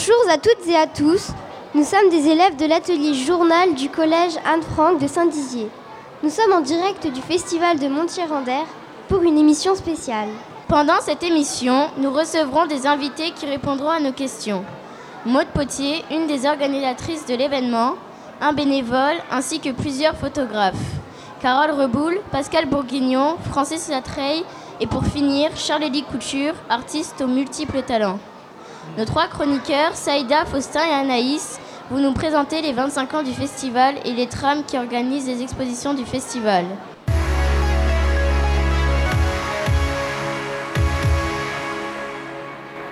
Bonjour à toutes et à tous. Nous sommes des élèves de l'atelier journal du collège Anne-Franck de Saint-Dizier. Nous sommes en direct du festival de Montier-Randère pour une émission spéciale. Pendant cette émission, nous recevrons des invités qui répondront à nos questions. Maude Potier, une des organisatrices de l'événement, un bénévole ainsi que plusieurs photographes. Carole Reboul, Pascal Bourguignon, Francis Latreille et pour finir, Charles-Élie Couture, artiste aux multiples talents. Nos trois chroniqueurs, Saïda, Faustin et Anaïs, vous nous présentez les 25 ans du festival et les trames qui organisent les expositions du festival.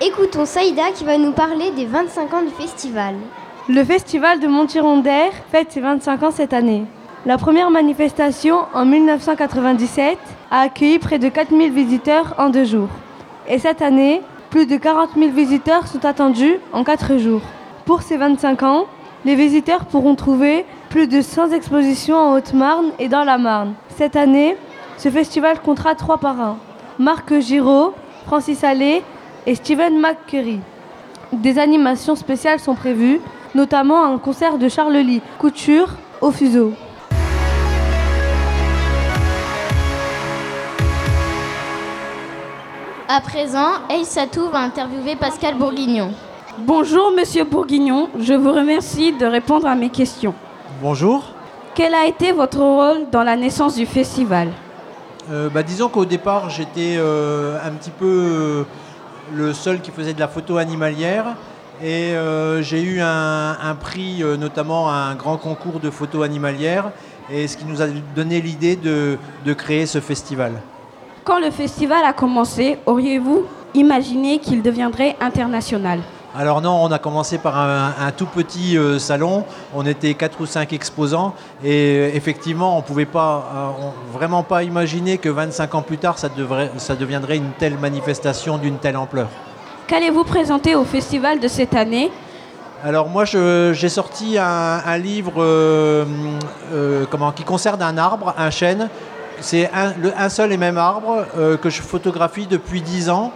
Écoutons Saïda qui va nous parler des 25 ans du festival. Le festival de Montirondère fête ses 25 ans cette année. La première manifestation, en 1997, a accueilli près de 4000 visiteurs en deux jours. Et cette année, plus de 40 000 visiteurs sont attendus en quatre jours. Pour ces 25 ans, les visiteurs pourront trouver plus de 100 expositions en Haute-Marne et dans la Marne. Cette année, ce festival comptera trois parrains. Marc Giraud, Francis Allais et Steven McCurry. Des animations spéciales sont prévues, notamment un concert de Charles Lee Couture au fuseau. À présent, Aïssatou va interviewer Pascal Bourguignon. Bonjour Monsieur Bourguignon, je vous remercie de répondre à mes questions. Bonjour. Quel a été votre rôle dans la naissance du festival Euh, bah, disons qu'au départ, j'étais euh, un petit peu euh, le seul qui faisait de la photo animalière. Et euh, j'ai eu un, un prix, euh, notamment un grand concours de photo animalière, et ce qui nous a donné l'idée de, de créer ce festival. Quand le festival a commencé, auriez-vous imaginé qu'il deviendrait international Alors non, on a commencé par un, un tout petit euh, salon, on était quatre ou cinq exposants, et euh, effectivement, on ne pouvait pas, euh, on- vraiment pas imaginer que 25 ans plus tard, ça, devrait, ça deviendrait une telle manifestation d'une telle ampleur. Qu'allez-vous présenter au festival de cette année Alors moi, je- j'ai sorti un, un livre euh, comment, qui concerne un arbre, un chêne. C'est un, seul et même arbre euh, que je photographie depuis 10 ans,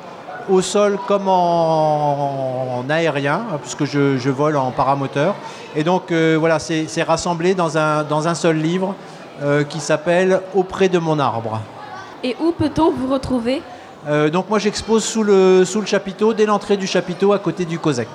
au sol comme en, en aérien, hein, puisque je, je vole en paramoteur. Et donc euh, voilà, c'est rassemblé dans un, dans un seul livre euh, qui s'appelle Auprès de mon arbre. Et où peut-on vous retrouver? Donc moi, j'expose sous le, sous le chapiteau, dès l'entrée du chapiteau, à côté du COSEC.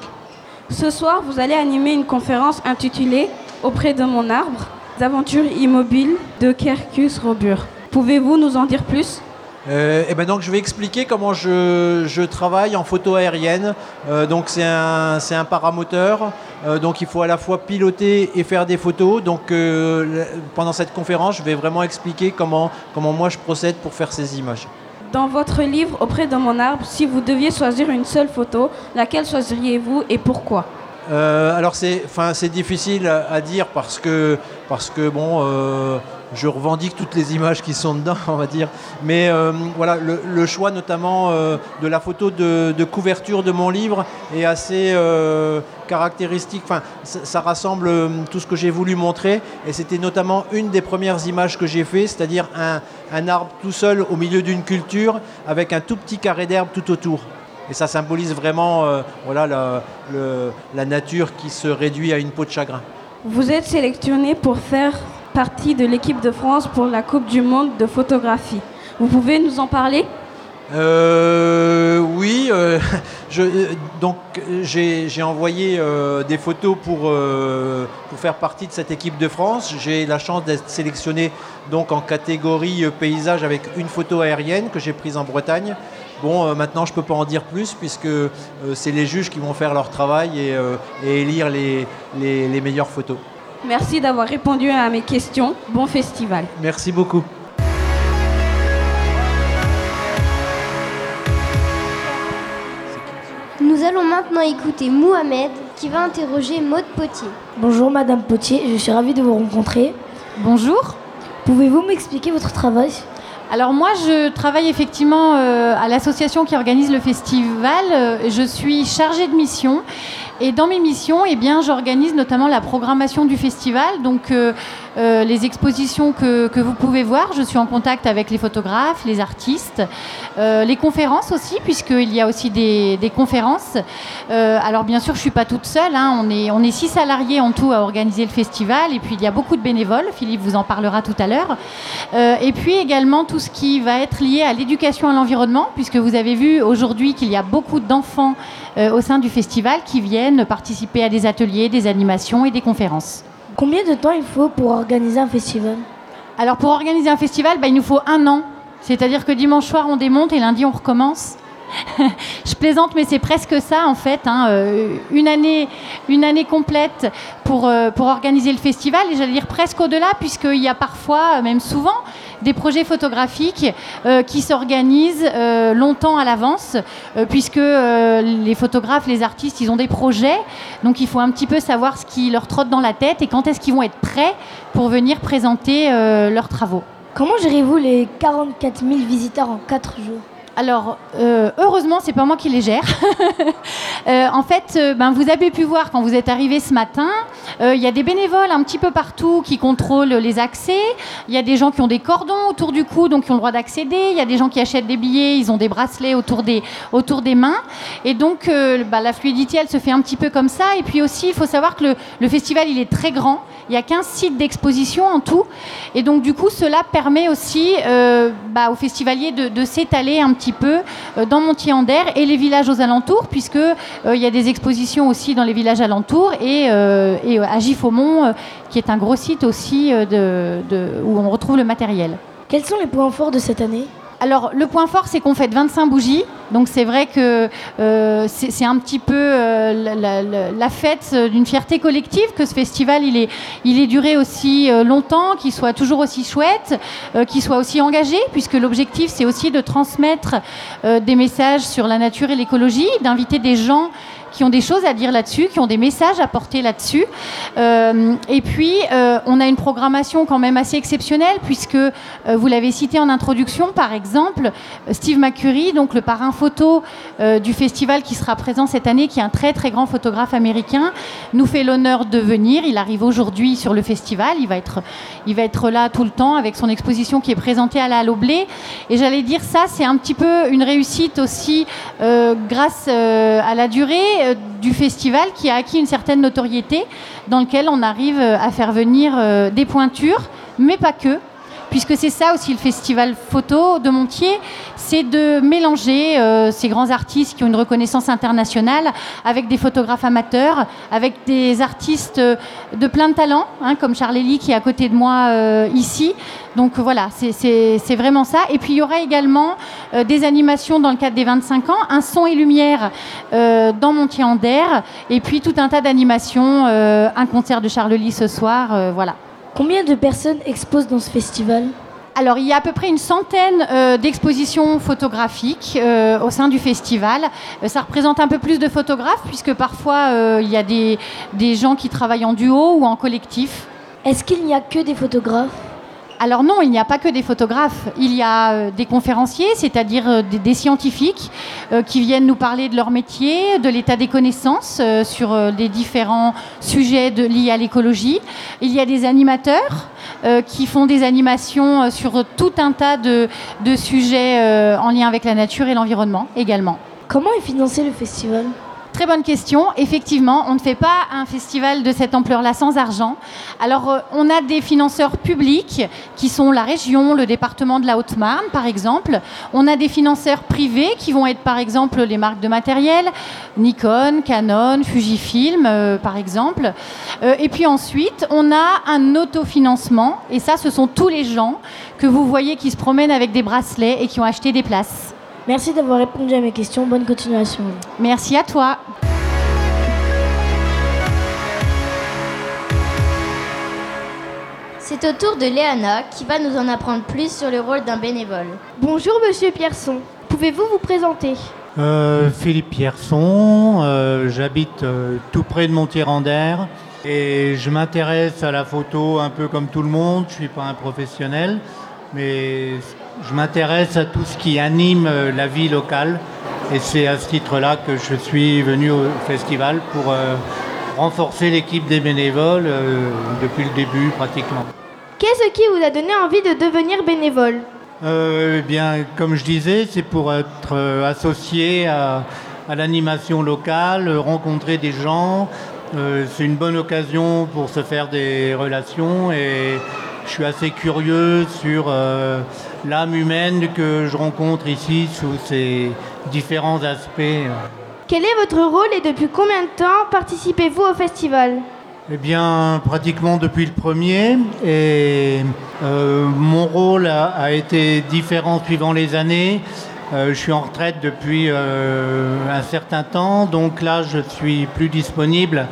Ce soir, vous allez animer une conférence intitulée Auprès de mon arbre, aventures immobiles de Kerkus Robur. Pouvez-vous nous en dire plus? Euh, et ben donc je vais expliquer comment je, je travaille en photo aérienne. Euh, donc c'est un, c'est un paramoteur. Euh, donc il faut à la fois piloter et faire des photos. Donc euh, pendant cette conférence, je vais vraiment expliquer comment, comment moi je procède pour faire ces images. Dans votre livre Auprès de mon arbre, si vous deviez choisir une seule photo, laquelle choisiriez-vous et pourquoi? Alors c'est, difficile à, dire parce que, parce que bon, je revendique toutes les images qui sont dedans, on va dire. Mais euh, voilà, le, choix notamment euh, de la photo de, couverture de mon livre est assez euh, caractéristique. Enfin, ça, rassemble tout ce que j'ai voulu montrer et c'était notamment une des premières images que j'ai fait, c'est-à-dire un, arbre tout seul au milieu d'une culture avec un tout petit carré d'herbe tout autour. Et ça symbolise vraiment voilà, la nature qui se réduit à une peau de chagrin. Vous êtes sélectionné pour faire partie de l'équipe de France pour la Coupe du Monde de photographie. Vous pouvez nous en parler? Euh, oui, euh, euh, donc j'ai envoyé des photos pour, faire partie de cette équipe de France. J'ai la chance d'être sélectionné donc en catégorie paysage avec une photo aérienne que j'ai prise en Bretagne. Bon, maintenant je peux pas en dire plus puisque c'est les juges qui vont faire leur travail et, et élire les meilleures photos. Merci d'avoir répondu à mes questions. Bon festival. Merci beaucoup. Nous allons maintenant écouter Mohamed qui va interroger Maude Potier. Bonjour Madame Potier, je suis ravie de vous rencontrer. Bonjour. Pouvez-vous m'expliquer votre travail? Alors moi, je travaille effectivement euh, à l'association qui organise le festival. Euh, Je suis chargée de mission. Et dans mes missions, eh bien, j'organise notamment la programmation du festival. Donc, euh, les expositions que, vous pouvez voir. Je suis en contact avec les photographes, les artistes, euh, les conférences aussi, puisqu'il y a aussi des, des conférences. Euh, alors bien sûr, je ne suis pas toute seule. Hein. On, est, on est six salariés en tout à organiser le festival. Et puis il y a beaucoup de bénévoles. Philippe vous en parlera tout à l'heure. et puis également tout ce qui va être lié à l'éducation à l'environnement, puisque vous avez vu aujourd'hui qu'il y a beaucoup d'enfants au sein du festival qui viennent participer à des ateliers, des animations et des conférences. Combien de temps il faut pour organiser un festival Alors pour organiser un festival, bah, il nous faut un an. C'est-à-dire que dimanche soir on démonte et lundi on recommence. Je plaisante, mais c'est presque ça en fait. Hein, euh, une, année, une année complète pour, euh, pour organiser le festival, et j'allais dire presque au-delà, puisqu'il y a parfois, même souvent, des projets photographiques euh, qui s'organisent longtemps à l'avance, puisque les photographes, les artistes, ils ont des projets, donc il faut un petit peu savoir ce qui leur trotte dans la tête et quand est-ce qu'ils vont être prêts pour venir présenter leurs travaux. Comment gérez-vous les 44 000 visiteurs en 4 jours? Alors, euh, heureusement, c'est pas moi qui les gère. Euh, en fait, euh, ben, vous avez pu voir quand vous êtes arrivé ce matin, il y a des bénévoles un petit peu partout qui contrôlent les accès. Il y a des gens qui ont des cordons autour du cou, donc qui ont le droit d'accéder. Il y a des gens qui achètent des billets, ils ont des bracelets autour des, autour des mains. Et donc, bah, la fluidité, elle se fait un petit peu comme ça. Et puis aussi, il faut savoir que le, le festival, il est très grand. Il y a 15 sites d'exposition en tout. Et donc, du coup, cela permet aussi bah, aux festivaliers de, de s'étaler un petit peu euh, dans Montier-en-Der et les villages aux alentours, puisque euh, il y a des expositions aussi dans les villages alentours et, euh, et à Giffaumont, qui est un gros site aussi de, où on retrouve le matériel. Quels sont les points forts de cette année? Alors, le point fort, c'est qu'on fait 25 bougies. Donc, c'est vrai que euh, c'est un petit peu euh, la, fête d'une fierté collective que ce festival, il est, il est duré aussi euh, longtemps, qu'il soit toujours aussi chouette, qu'il soit aussi engagé, puisque l'objectif, c'est aussi de transmettre des messages sur la nature et l'écologie, d'inviter des gens qui ont des choses à dire là-dessus, qui ont des messages à porter là-dessus. Euh, et puis, euh, on a une programmation quand même assez exceptionnelle, puisque euh, vous l'avez cité en introduction, par exemple, Steve McCurry, donc le parrain photo du festival qui sera présent cette année, qui est un très très grand photographe américain, nous fait l'honneur de venir. Il arrive aujourd'hui sur le festival. Il va, être, il va être là tout le temps avec son exposition qui est présentée à la Loblé. Et j'allais dire ça, c'est un petit peu une réussite aussi grâce à la durée euh, du festival qui a acquis une certaine notoriété, dans lequel on arrive euh, à faire venir euh, des pointures, mais pas que, puisque c'est ça aussi le festival photo de Montier, c'est de mélanger euh, ces grands artistes qui ont une reconnaissance internationale avec des photographes amateurs, avec des artistes de plein de talents, hein, comme Charles Elie qui est à côté de moi euh, ici. Donc voilà, c'est vraiment ça. Et puis il y aura également euh, des animations dans le cadre des 25 ans, un son et lumière dans Montier-en-Der, et puis tout un tas d'animations, un concert de Charles Lee ce soir, voilà. Combien de personnes exposent dans ce festival alors, il y a à peu près une centaine euh, d'expositions photographiques euh, au sein du festival. Euh, ça représente un peu plus de photographes, puisque parfois, il y a des, des gens qui travaillent en duo ou en collectif. Est-ce qu'il n'y a que des photographes? Alors non, il n'y a pas que des photographes, il y a euh, des conférenciers, c'est-à-dire euh, des, scientifiques euh, qui viennent nous parler de leur métier, de l'état des connaissances sur les différents sujets liés à l'écologie. Il y a des animateurs qui font des animations sur tout un tas de, de sujets en lien avec la nature et l'environnement également. Comment est financé le festival? Très bonne question. Effectivement, on ne fait pas un festival de cette ampleur-là sans argent. Alors, euh, on a des financeurs publics qui sont la région, le département de la Haute-Marne, par exemple. On a des financeurs privés qui vont être, par exemple, les marques de matériel, Nikon, Canon, Fujifilm, euh, par exemple. Euh, et puis ensuite, on a un autofinancement. Et ça, ce sont tous les gens que vous voyez qui se promènent avec des bracelets et qui ont acheté des places. Merci d'avoir répondu à mes questions. Bonne continuation. Merci à toi. C'est au tour de Léana qui va nous en apprendre plus sur le rôle d'un bénévole. Bonjour Monsieur Pierson, pouvez-vous vous présenter? Euh, Philippe Pierson, euh, j'habite euh, tout près de Montier-en-Der et je m'intéresse à la photo un peu comme tout le monde, je ne suis pas un professionnel, mais je m'intéresse à tout ce qui anime euh, la vie locale et c'est à ce titre-là que je suis venu au festival pour euh, renforcer l'équipe des bénévoles euh, depuis le début pratiquement. Qu'est-ce qui vous a donné envie de devenir bénévole? Euh, eh bien, comme je disais, c'est pour être associé à, l'animation locale, rencontrer des gens. C'est une bonne occasion pour se faire des relations et je suis assez curieux sur l'âme humaine que je rencontre ici sous ses différents aspects. Quel est votre rôle et depuis combien de temps participez-vous au festival? Eh bien, pratiquement depuis le premier. Et euh, mon rôle a, été différent suivant les années. Euh, je suis en retraite depuis euh, un certain temps, donc là, je suis plus disponible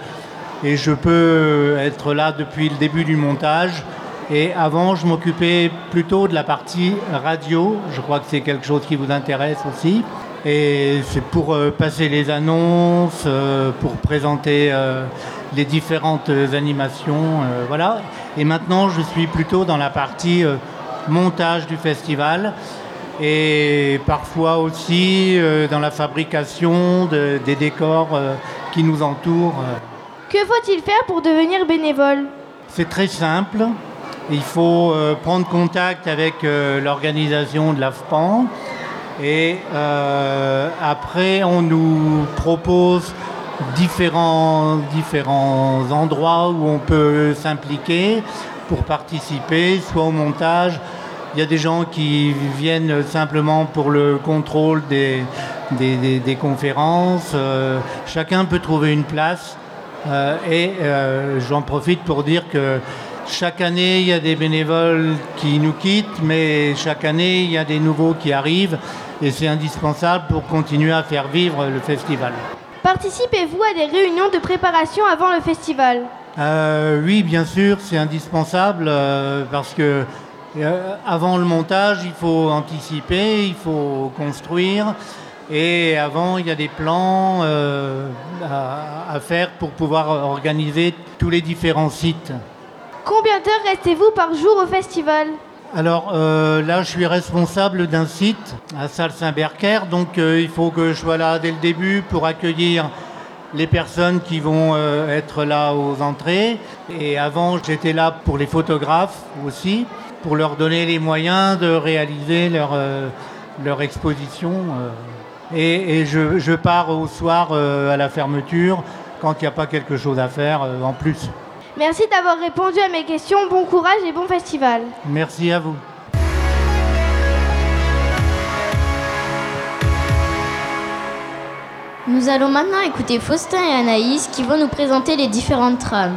et je peux être là depuis le début du montage. Et avant, je m'occupais plutôt de la partie radio. Je crois que c'est quelque chose qui vous intéresse aussi. Et c'est pour passer les annonces, pour présenter les différentes animations. Euh, voilà. Et maintenant, je suis plutôt dans la partie euh, montage du festival et parfois aussi euh, dans la fabrication des décors qui nous entourent. Que faut-il faire pour devenir bénévole? C'est très simple. Il faut prendre contact avec l'organisation de l'AFPAN et après on nous propose différents, endroits où on peut s'impliquer pour participer, soit au montage. Il y a des gens qui viennent simplement pour le contrôle des, conférences. Euh, chacun peut trouver une place. Euh, et euh, j'en profite pour dire que chaque année, il y a des bénévoles qui nous quittent, mais chaque année, il y a des nouveaux qui arrivent. Et c'est indispensable pour continuer à faire vivre le festival. Participez-vous à des réunions de préparation avant le festival? Euh, Oui, bien sûr, c'est indispensable euh, parce que euh, avant le montage, il faut anticiper, il faut construire. Et avant, il y a des plans à, faire pour pouvoir organiser tous les différents sites. Combien d'heures restez-vous par jour au festival alors euh, là, je suis responsable d'un site à Salle Saint-Bercaire, donc euh, il faut que je sois là dès le début pour accueillir les personnes qui vont euh, être là aux entrées. Et avant, j'étais là pour les photographes aussi, pour leur donner les moyens de réaliser leur, leur exposition. Et, je, je, pars au soir à la fermeture quand il n'y a pas quelque chose à faire en plus. Merci d'avoir répondu à mes questions. Bon courage et bon festival. Merci à vous. Nous allons maintenant écouter Faustin et Anaïs qui vont nous présenter les différentes trames.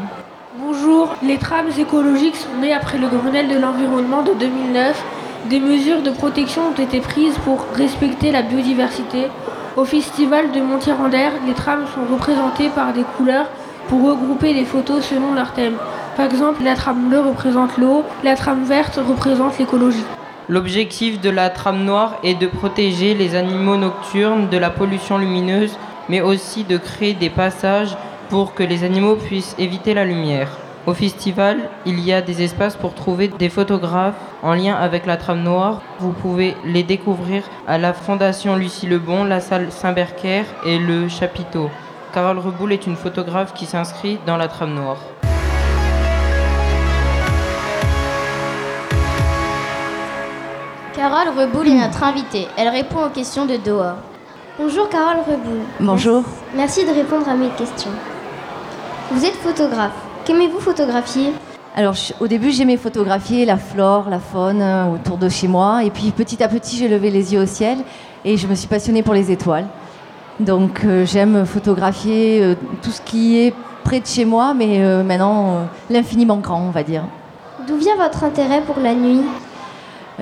Bonjour, les trames écologiques sont nées après le Grenelle de l'environnement de 2009. Des mesures de protection ont été prises pour respecter la biodiversité. Au festival de Montier-en-Der, les trames sont représentées par des couleurs pour regrouper les photos selon leur thème. Par exemple, la trame bleue représente l'eau, la trame verte représente l'écologie. L'objectif de la trame noire est de protéger les animaux nocturnes de la pollution lumineuse, mais aussi de créer des passages pour que les animaux puissent éviter la lumière. Au festival, il y a des espaces pour trouver des photographes en lien avec la trame noire. Vous pouvez les découvrir à la Fondation Lucie Lebon, la salle Saint-Bercaire et le chapiteau. Carole Reboul est une photographe qui s'inscrit dans la trame noire. Carole Reboul est notre invitée. Elle répond aux questions de Doha. Bonjour Carole Reboul. Bonjour. Merci de répondre à mes questions. Vous êtes photographe. Qu'aimez-vous photographier? Alors au début j'aimais photographier la flore, la faune euh, autour de chez moi et puis petit à petit j'ai levé les yeux au ciel et je me suis passionnée pour les étoiles. Donc euh, j'aime photographier euh, tout ce qui est près de chez moi, mais euh, maintenant l'infiniment grand, on va dire. D'où vient votre intérêt pour la nuit?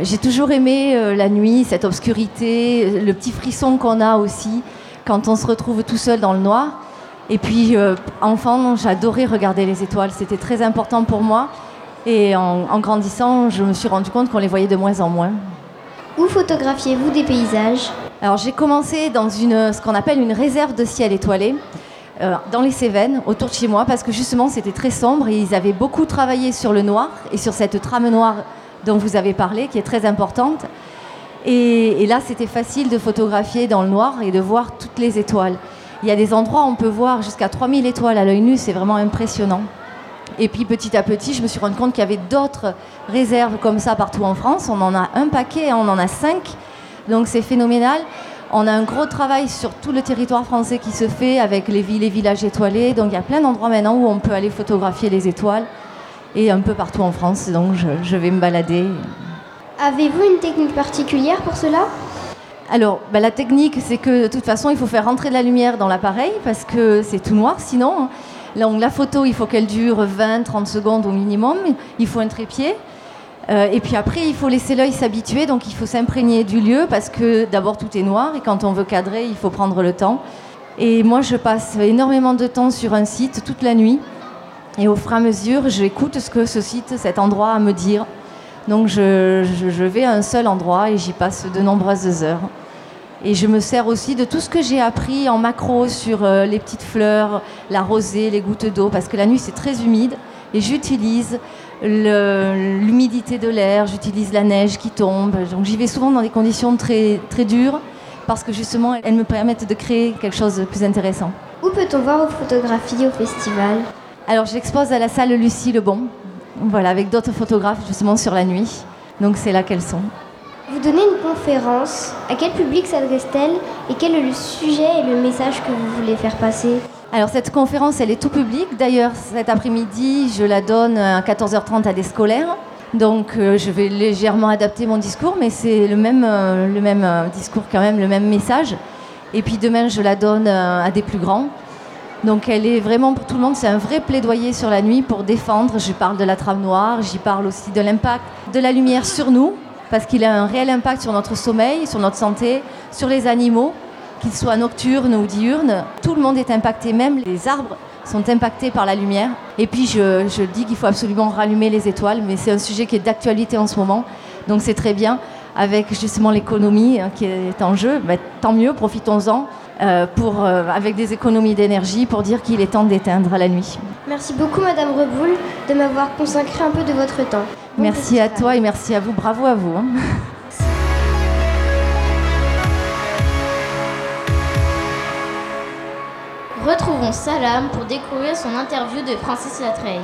J'ai toujours aimé la nuit, cette obscurité, le petit frisson qu'on a aussi quand on se retrouve tout seul dans le noir. Et puis, enfant, j'adorais regarder les étoiles, c'était très important pour moi. Et en grandissant, je me suis rendu compte qu'on les voyait de moins en moins. Où photographiez-vous des paysages? Alors j'ai commencé dans une, ce qu'on appelle une réserve de ciel étoilé. Euh, dans les Cévennes, autour de chez moi, parce que justement c'était très sombre et ils avaient beaucoup travaillé sur le noir et sur cette trame noire dont vous avez parlé, qui est très importante. Et, là, c'était facile de photographier dans le noir et de voir toutes les étoiles. Il y a des endroits où on peut voir jusqu'à 3000 étoiles à l'œil nu, c'est vraiment impressionnant. Et puis petit à petit, je me suis rendu compte qu'il y avait d'autres réserves comme ça partout en France. On en a un paquet, on en a cinq. Donc c'est phénoménal. On a un gros travail sur tout le territoire français qui se fait avec les villes et villages étoilés. Donc il y a plein d'endroits maintenant où on peut aller photographier les étoiles et un peu partout en France. Donc je, je vais me balader. Avez-vous une technique particulière pour cela? Alors bah, la technique, c'est que de toute façon, il faut faire rentrer de la lumière dans l'appareil parce que c'est tout noir sinon. Donc la photo, il faut qu'elle dure 20-30 secondes au minimum. Il faut un trépied. Euh, et puis après, il faut laisser l'œil s'habituer, donc il faut s'imprégner du lieu parce que d'abord tout est noir et quand on veut cadrer, il faut prendre le temps. Et moi, je passe énormément de temps sur un site toute la nuit et au fur et à mesure, j'écoute ce que ce site, cet endroit a à me dire. Donc je, je- vais à un seul endroit et j'y passe de nombreuses heures. Et je me sers aussi de tout ce que j'ai appris en macro sur euh, les petites fleurs, la rosée, les gouttes d'eau, parce que la nuit c'est très humide. Et j'utilise l'humidité de l'air, j'utilise la neige qui tombe. Donc j'y vais souvent dans des conditions très, très dures, parce que justement elles me permettent de créer quelque chose de plus intéressant. Où peut-on voir vos photographies au festival? Alors j'expose à la salle Lucie Lebon, voilà, avec d'autres photographes justement sur la nuit. Donc c'est là qu'elles sont. Vous donnez une conférence. À quel public s'adresse-t-elle? Et quel est le sujet et le message que vous voulez faire passer? Alors cette conférence, elle est tout public. D'ailleurs, cet après-midi, je la donne à 14h30 à des scolaires. Donc euh, je vais légèrement adapter mon discours, mais c'est le même, euh, le même euh, discours quand même, le même message. Et puis demain, je la donne à des plus grands. Donc elle est vraiment pour tout le monde, c'est un vrai plaidoyer sur la nuit pour défendre. Je parle de la trame noire, j'y parle aussi de l'impact de la lumière sur nous, parce qu'il a un réel impact sur notre sommeil, sur notre santé, sur les animaux, qu'ils soient nocturnes ou diurnes. Tout le monde est impacté, même les arbres sont impactés par la lumière. Et puis je, je dis qu'il faut absolument rallumer les étoiles, mais c'est un sujet qui est d'actualité en ce moment, donc c'est très bien. Avec justement l'économie hein, qui est en jeu, Ben, tant mieux, profitons-en. euh, pour, euh, avec des économies d'énergie pour dire qu'il est temps d'éteindre la nuit. Merci beaucoup Madame Reboul de m'avoir consacré un peu de votre temps. Bon Merci à toi et merci à vous. Bravo à vous. hein. Salam pour découvrir son interview de Francis Latreille.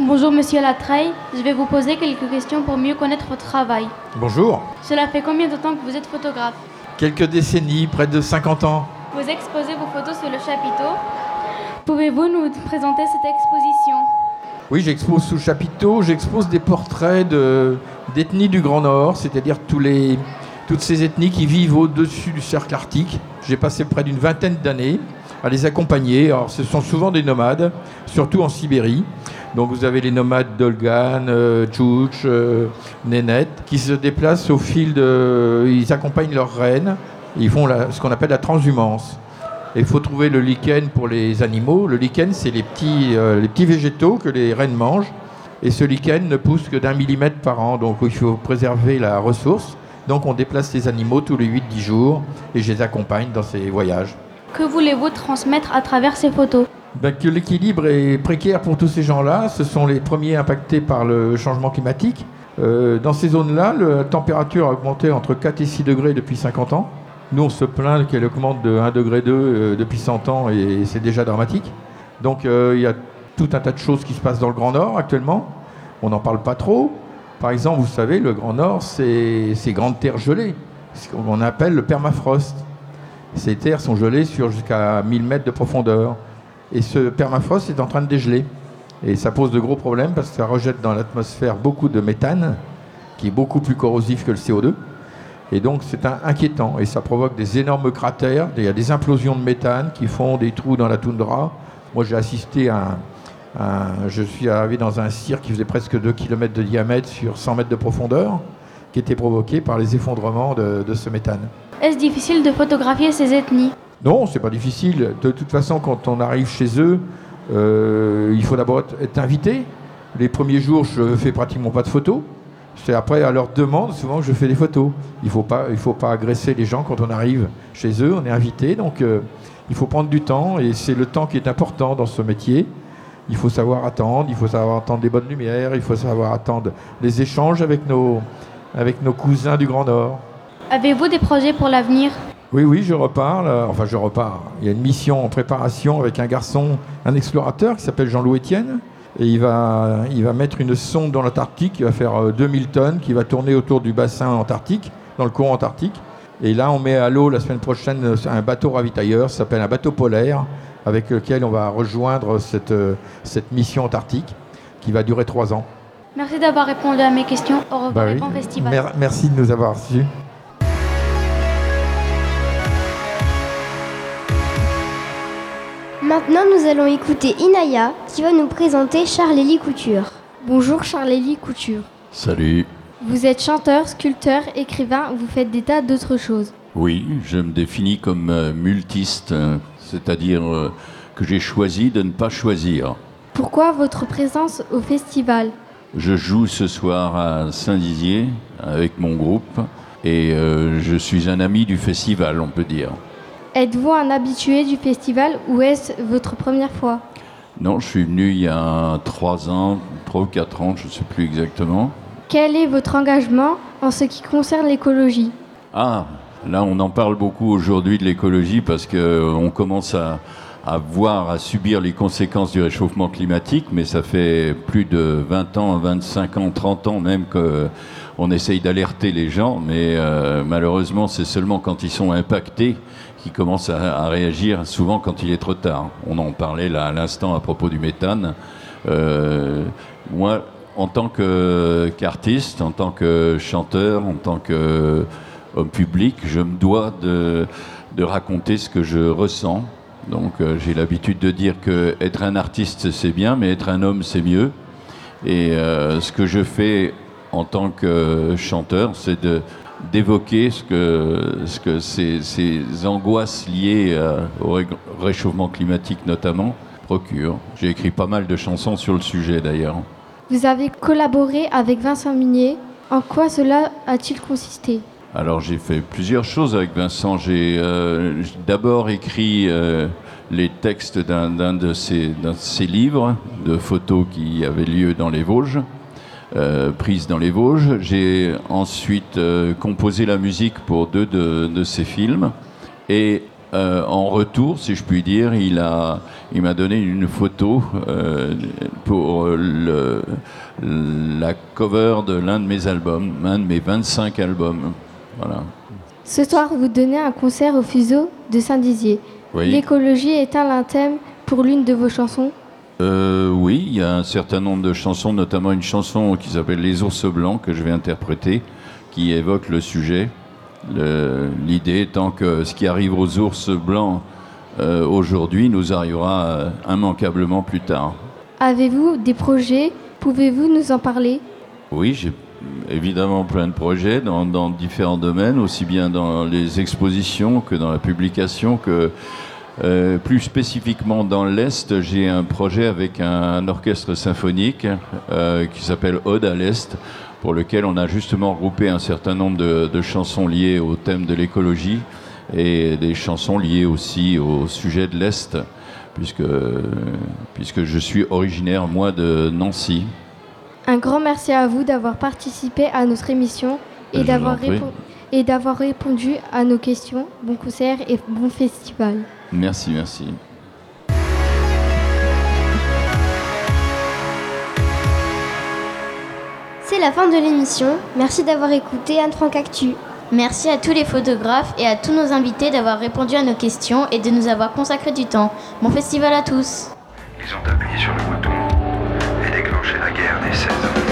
Bonjour Monsieur Latreille, je vais vous poser quelques questions pour mieux connaître votre travail. Bonjour. Cela fait combien de temps que vous êtes photographe? Quelques décennies, près de 50 ans. Vous exposez vos photos sur le chapiteau. Pouvez-vous nous présenter cette exposition? Oui, j'expose sous le chapiteau, j'expose des portraits de- d'ethnies du Grand Nord, c'est-à-dire tous les, toutes ces ethnies qui vivent au-dessus du cercle arctique. J'ai passé près d'une vingtaine d'années à les accompagner. Alors, ce sont souvent des nomades, surtout en Sibérie. Donc, vous avez les nomades Dolgan, euh, Tchouch, euh, Nénette, qui se déplacent au fil de. Ils accompagnent leurs reines. Ils font ce qu'on appelle la transhumance. Il faut trouver le lichen pour les animaux. Le lichen, c'est les petits, euh, les petits végétaux que les rennes mangent. Et ce lichen ne pousse que d'un millimètre par an, donc il faut préserver la ressource. Donc on déplace les animaux tous les 8-10 jours et je les accompagne dans ces voyages. Que voulez-vous transmettre à travers ces photos? Ben, que l'équilibre est précaire pour tous ces gens-là. Ce sont les premiers impactés par le changement climatique. Euh, dans ces zones-là, la température a augmenté entre 4 et 6 degrés depuis 50 ans. Nous, on se plaint qu'elle augmente de 1 degré 2 euh, depuis 100 ans et c'est déjà dramatique. Donc euh, il y a tout un tas de choses qui se passent dans le Grand Nord actuellement. On n'en parle pas trop. Par exemple, vous savez, le Grand Nord, c'est ces grandes terres gelées, ce qu'on appelle le permafrost. Ces terres sont gelées sur jusqu'à 1000 mètres de profondeur. Et ce permafrost est en train de dégeler. Et ça pose de gros problèmes parce que ça rejette dans l'atmosphère beaucoup de méthane, qui est beaucoup plus corrosif que le CO2. Et donc c'est inquiétant. Et ça provoque des énormes cratères. Il y a des implosions de méthane qui font des trous dans la toundra. Moi j'ai assisté à un, un- Je suis arrivé dans un cirque qui faisait presque 2 km de diamètre sur 100 mètres de profondeur, qui était provoqué par les effondrements de- de ce méthane. Est-ce difficile de photographier ces ethnies? Non, c'est pas difficile. De toute façon, quand on arrive chez eux, euh, il faut d'abord être, invité. Les premiers jours, je fais pratiquement pas de photos. C'est après, à leur demande, souvent, que je fais des photos. Il faut pas, il faut pas agresser les gens quand on arrive chez eux. On est invité, donc euh, il faut prendre du temps et c'est le temps qui est important dans ce métier. Il faut savoir attendre, il faut savoir attendre des bonnes lumières, il faut savoir attendre les échanges avec nos, avec nos cousins du Grand Nord. Avez-vous des projets pour l'avenir? Oui, oui, je repars. là. Enfin, je repars. Il y a une mission en préparation avec un garçon, un explorateur qui s'appelle Jean-Louis Etienne. Et il va, il va mettre une sonde dans l'Antarctique qui va faire 2000 tonnes, qui va tourner autour du bassin antarctique, dans le courant antarctique. Et là, on met à l'eau la semaine prochaine un bateau ravitailleur, ça s'appelle un bateau polaire, avec lequel on va rejoindre cette, cette mission antarctique qui va durer trois ans. Merci d'avoir répondu à mes questions. Au revoir, Bah oui. festival. Mer- merci de nous avoir reçus. Maintenant, nous allons écouter Inaya qui va nous présenter Charlélie Couture. Bonjour Charlélie Couture. Salut. Vous êtes chanteur, sculpteur, écrivain, vous faites des tas d'autres choses. Oui, je me définis comme euh, multiste, euh, c'est-à-dire euh, que j'ai choisi de ne pas choisir. Pourquoi votre présence au festival? Je joue ce soir à Saint-Dizier avec mon groupe et euh, je suis un ami du festival, on peut dire. Êtes-vous un habitué du festival ou est-ce votre première fois? Non, je suis venu il y a trois ans, trois ou quatre ans, je ne sais plus exactement. Quel est votre engagement en ce qui concerne l'écologie? Ah, là on en parle beaucoup aujourd'hui de l'écologie parce qu'on commence à, voir, à subir les conséquences du réchauffement climatique, mais ça fait plus de 20 ans, 25 ans, 30 ans même qu'on essaye d'alerter les gens, mais euh, malheureusement c'est seulement quand ils sont impactés qu'ils commencent à, réagir, souvent quand il est trop tard. On en parlait là à l'instant à propos du méthane. Euh, moi, en tant qu'artiste, en tant que chanteur, en tant qu'homme public, je me dois de, raconter ce que je ressens. Donc euh, j'ai l'habitude de dire que être un artiste c'est bien, mais être un homme c'est mieux. Et euh, ce que je fais en tant que chanteur, c'est d'évoquer ce que, ce que ces, angoisses liées euh, au ré- réchauffement climatique notamment procurent. J'ai écrit pas mal de chansons sur le sujet d'ailleurs. Vous avez collaboré avec Vincent Minier. En quoi cela a-t-il consisté? Alors j'ai fait plusieurs choses avec Vincent. J'ai euh, d'abord écrit euh, les textes d'un de, ses- livres de photos qui avaient lieu dans les Vosges, euh, prises dans les Vosges. J'ai ensuite composé la musique pour deux de, de ses films. Et euh, en retour, si je puis dire, il a, il m'a donné une photo euh, pour le, la cover de l'un de mes albums, un de mes 25 albums. Voilà. Ce soir, vous donnez un concert au fuseau de Saint-Dizier. Oui. L'écologie est-elle un thème pour l'une de vos chansons? Euh, oui, il y a un certain nombre de chansons, notamment une chanson qui s'appelle Les ours blancs que je vais interpréter, qui évoque le sujet. L'idée étant que ce qui arrive aux ours blancs euh, aujourd'hui nous arrivera euh, immanquablement plus tard. Avez-vous des projets? Pouvez-vous nous en parler? Oui, j'ai évidemment plein de projets dans, dans différents domaines, aussi bien dans les expositions que dans la publication, que euh, plus spécifiquement dans l'Est, j'ai un projet avec un, orchestre symphonique euh, qui s'appelle Ode à l'Est, pour lequel on a justement regroupé un certain nombre de, de chansons liées au thème de l'écologie et des chansons liées aussi au sujet de l'Est, puisque, puisque je suis originaire, moi, de Nancy. Un grand merci à vous d'avoir participé à notre émission et d'avoir et d'avoir répondu à nos questions. Bon concert et bon festival. Merci, merci. C'est la fin de l'émission. Merci d'avoir écouté Anne Franck Actu. Merci à tous les photographes et à tous nos invités d'avoir répondu à nos questions et de nous avoir consacré du temps. Bon festival à tous Ils ont appuyé sur le bouton et déclenché la guerre des 16 ans.